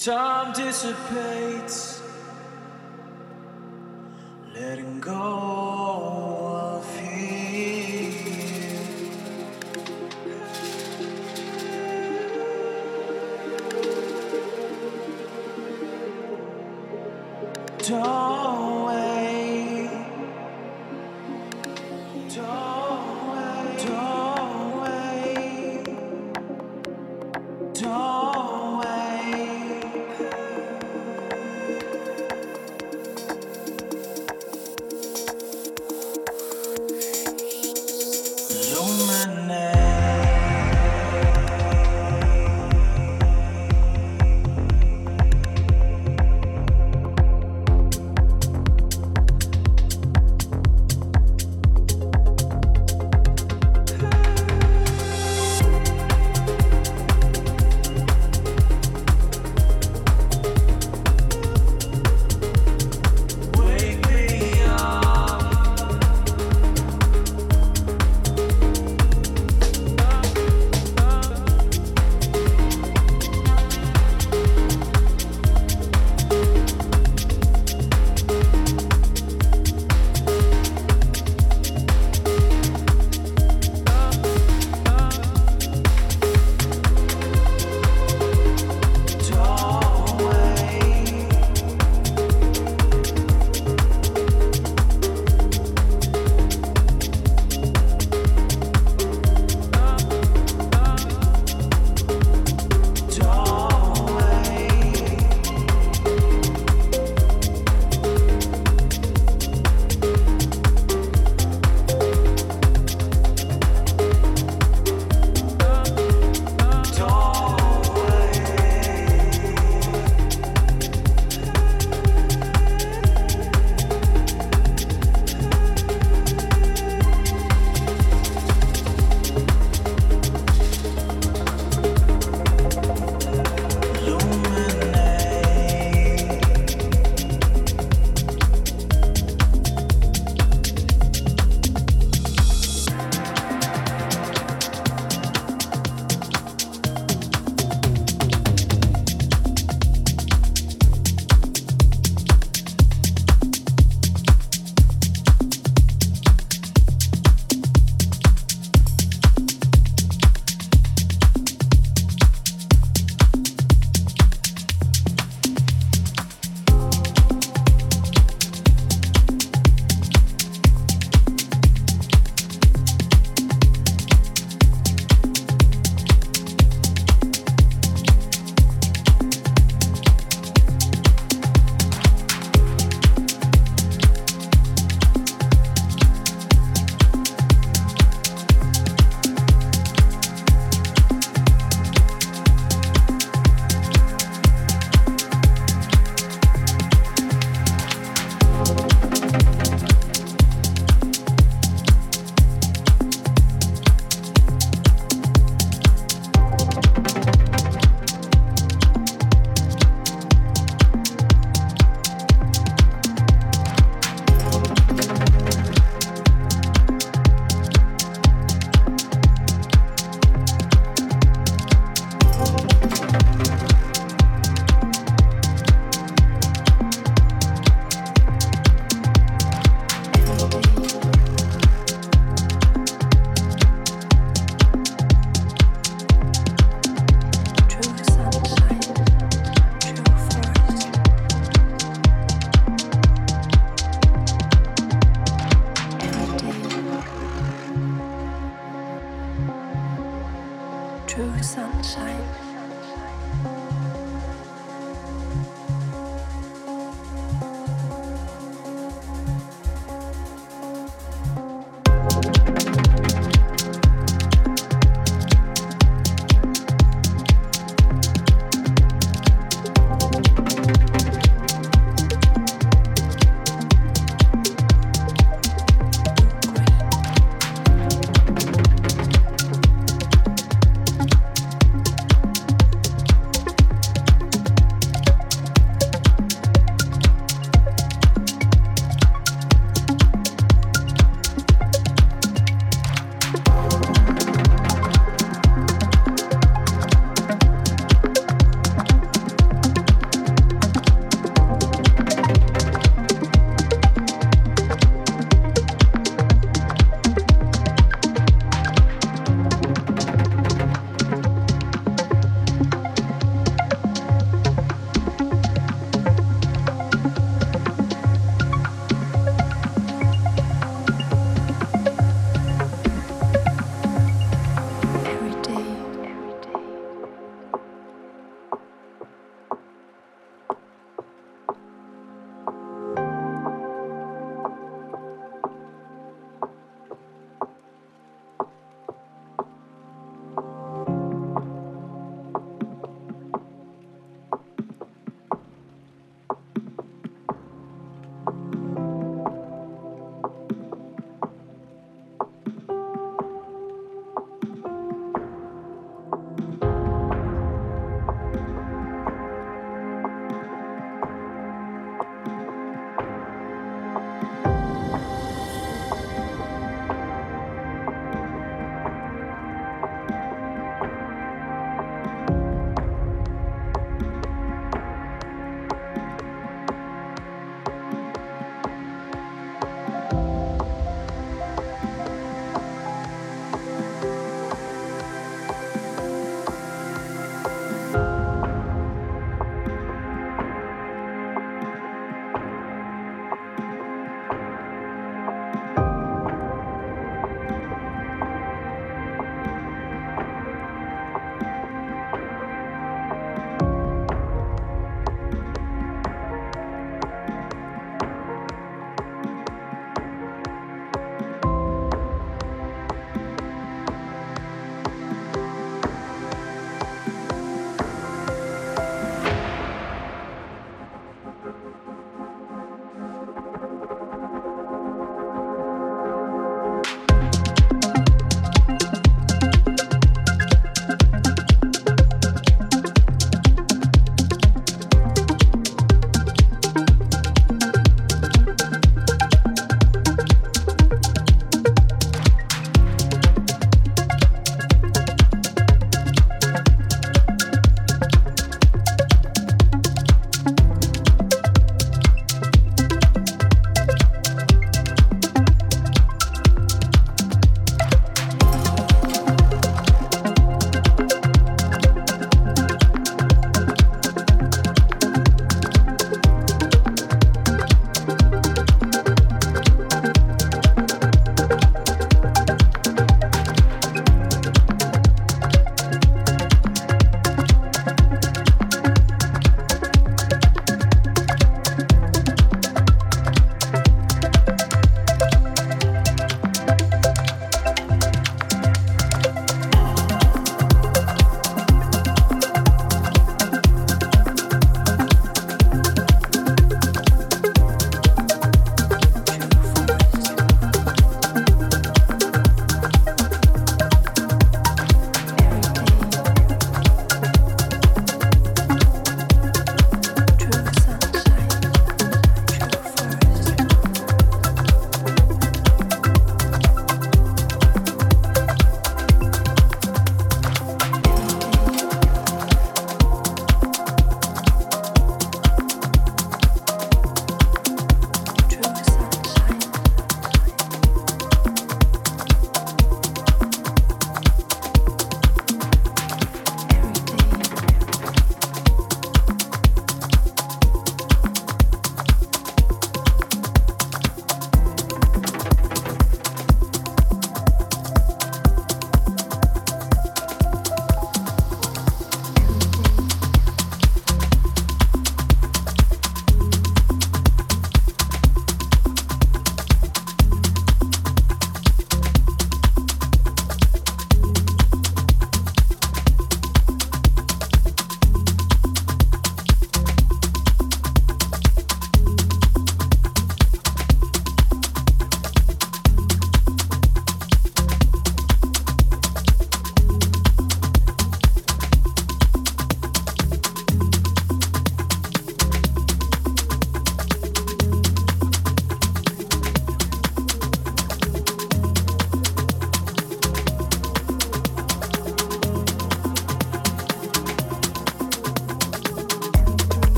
Time dissipates,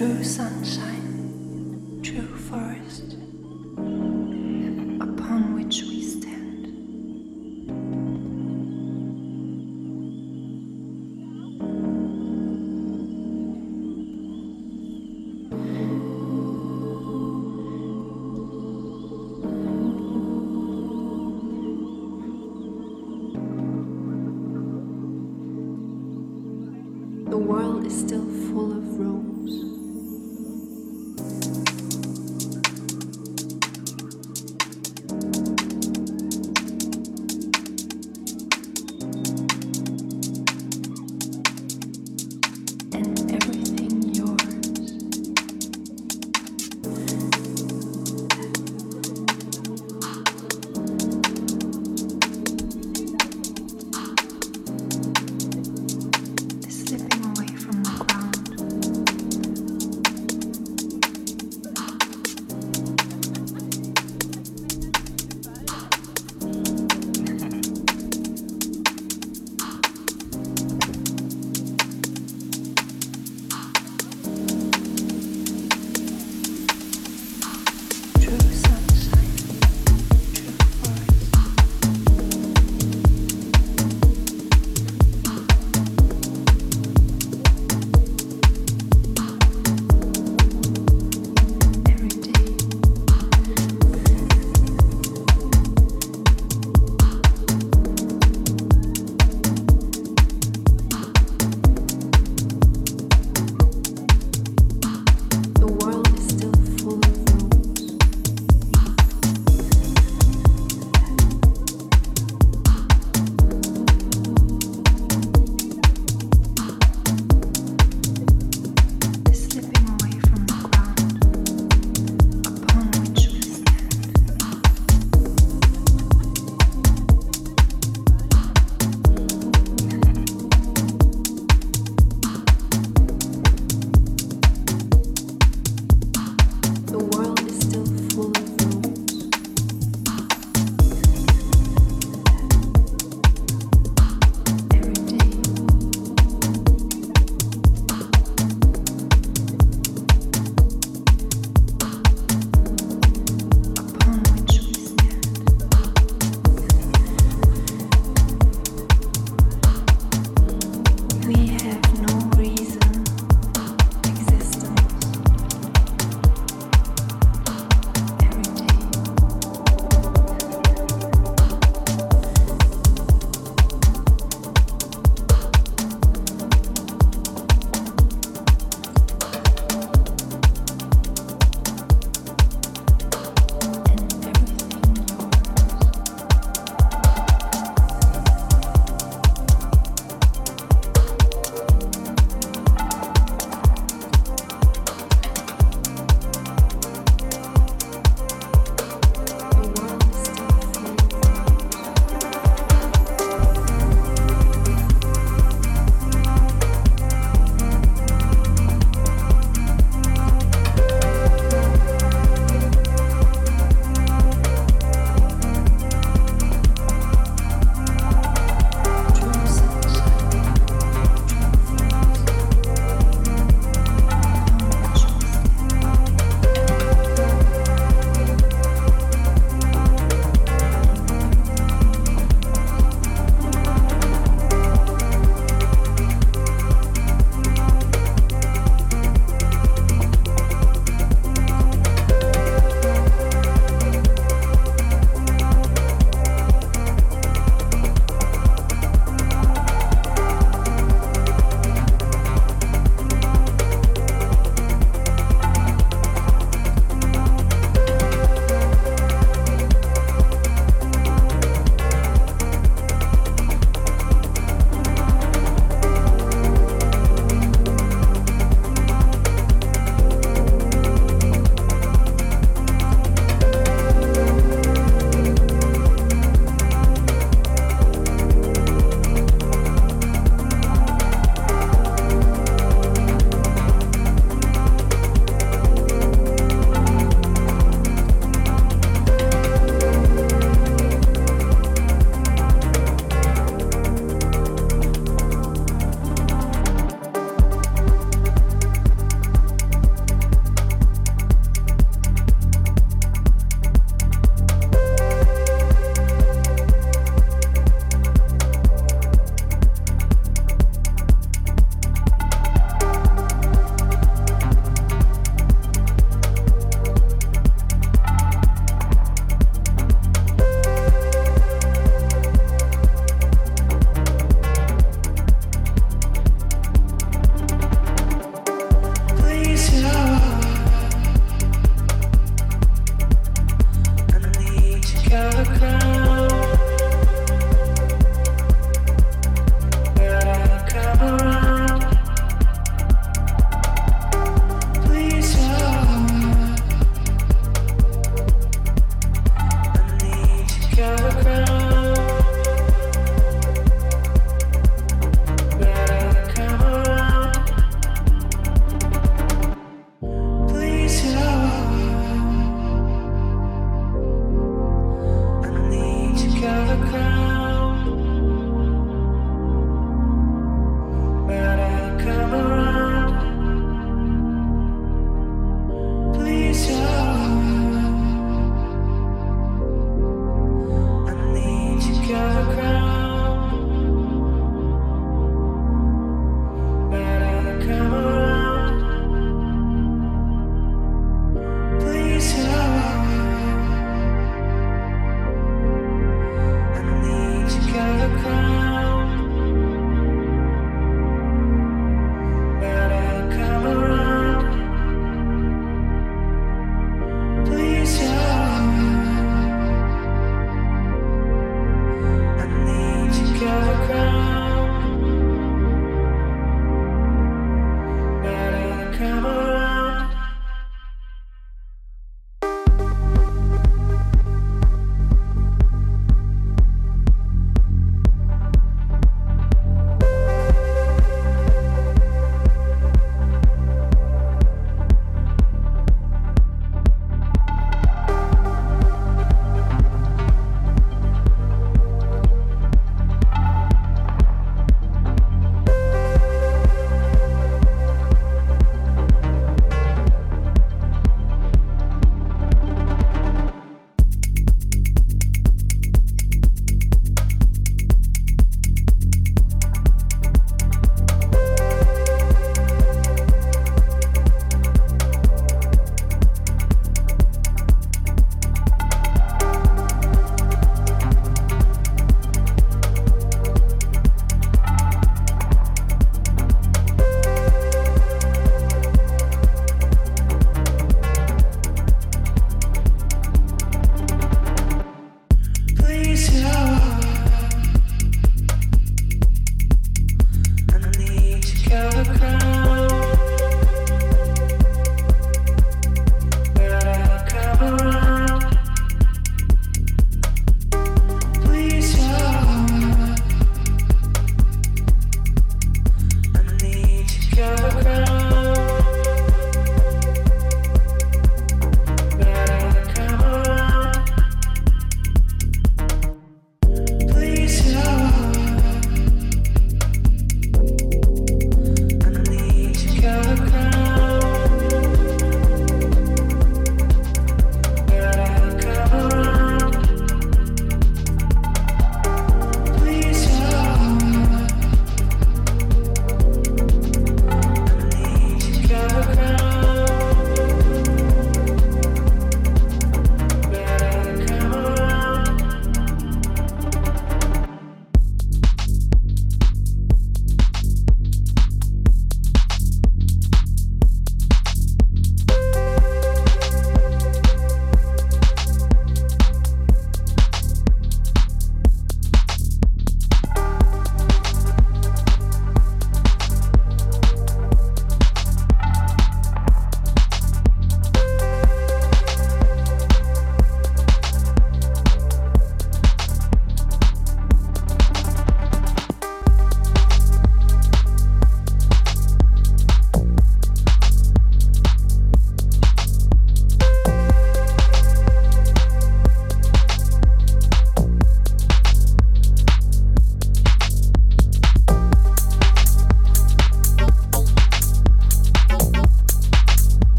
true sunshine.